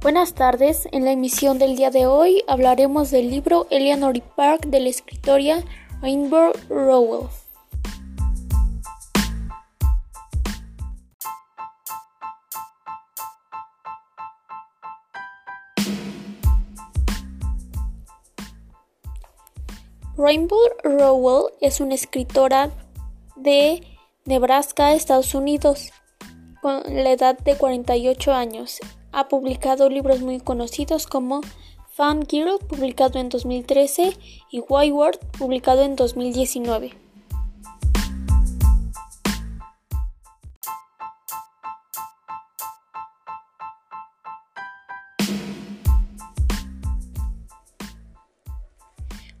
Buenas tardes, en la emisión del día de hoy hablaremos del libro Eleanor Park de la escritora Rainbow Rowell. Rainbow Rowell es una escritora de Nebraska, Estados Unidos, con la edad de 48 años. Ha publicado libros muy conocidos como Fangirl, publicado en 2013, y Wayward, publicado en 2019.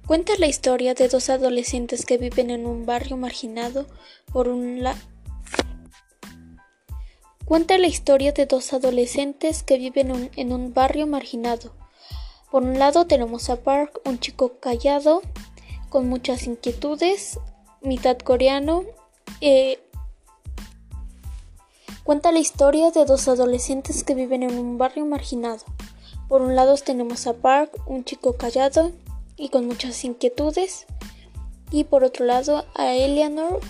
Cuenta la historia de dos adolescentes que viven en un barrio marginado por un lado Cuenta la historia de dos adolescentes que viven en un barrio marginado. Por un lado tenemos a Park, un chico callado, con muchas inquietudes, mitad coreano. Eh, cuenta la historia de dos adolescentes que viven en un barrio marginado. Por un lado tenemos a Park, un chico callado, y con muchas inquietudes. Y por otro lado a Eleanor,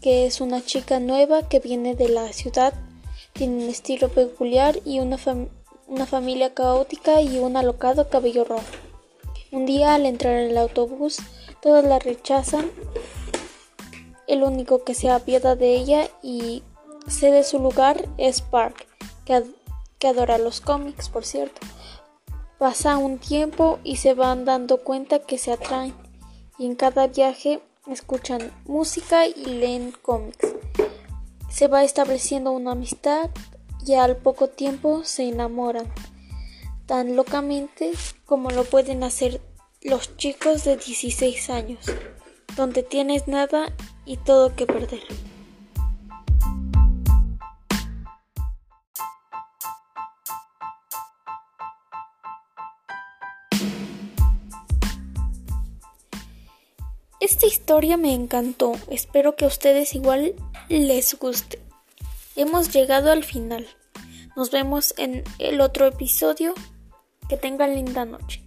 que es una chica nueva que viene de la ciudad, tiene un estilo peculiar y una, una familia caótica y un alocado cabello rojo. Un día al entrar en el autobús, todos la rechazan. El único que se apiada de ella y cede su lugar es Park, que, que adora los cómics, por cierto. Pasa un tiempo y se van dando cuenta que se atraen y en cada viaje escuchan música y leen cómics. Se va estableciendo una amistad y al poco tiempo se enamoran tan locamente como lo pueden hacer los chicos de 16 años, donde tienes nada y todo que perder. Esta historia me encantó, espero que a ustedes igual les guste. Hemos llegado al final. Nos vemos en el otro episodio. Que tengan linda noche.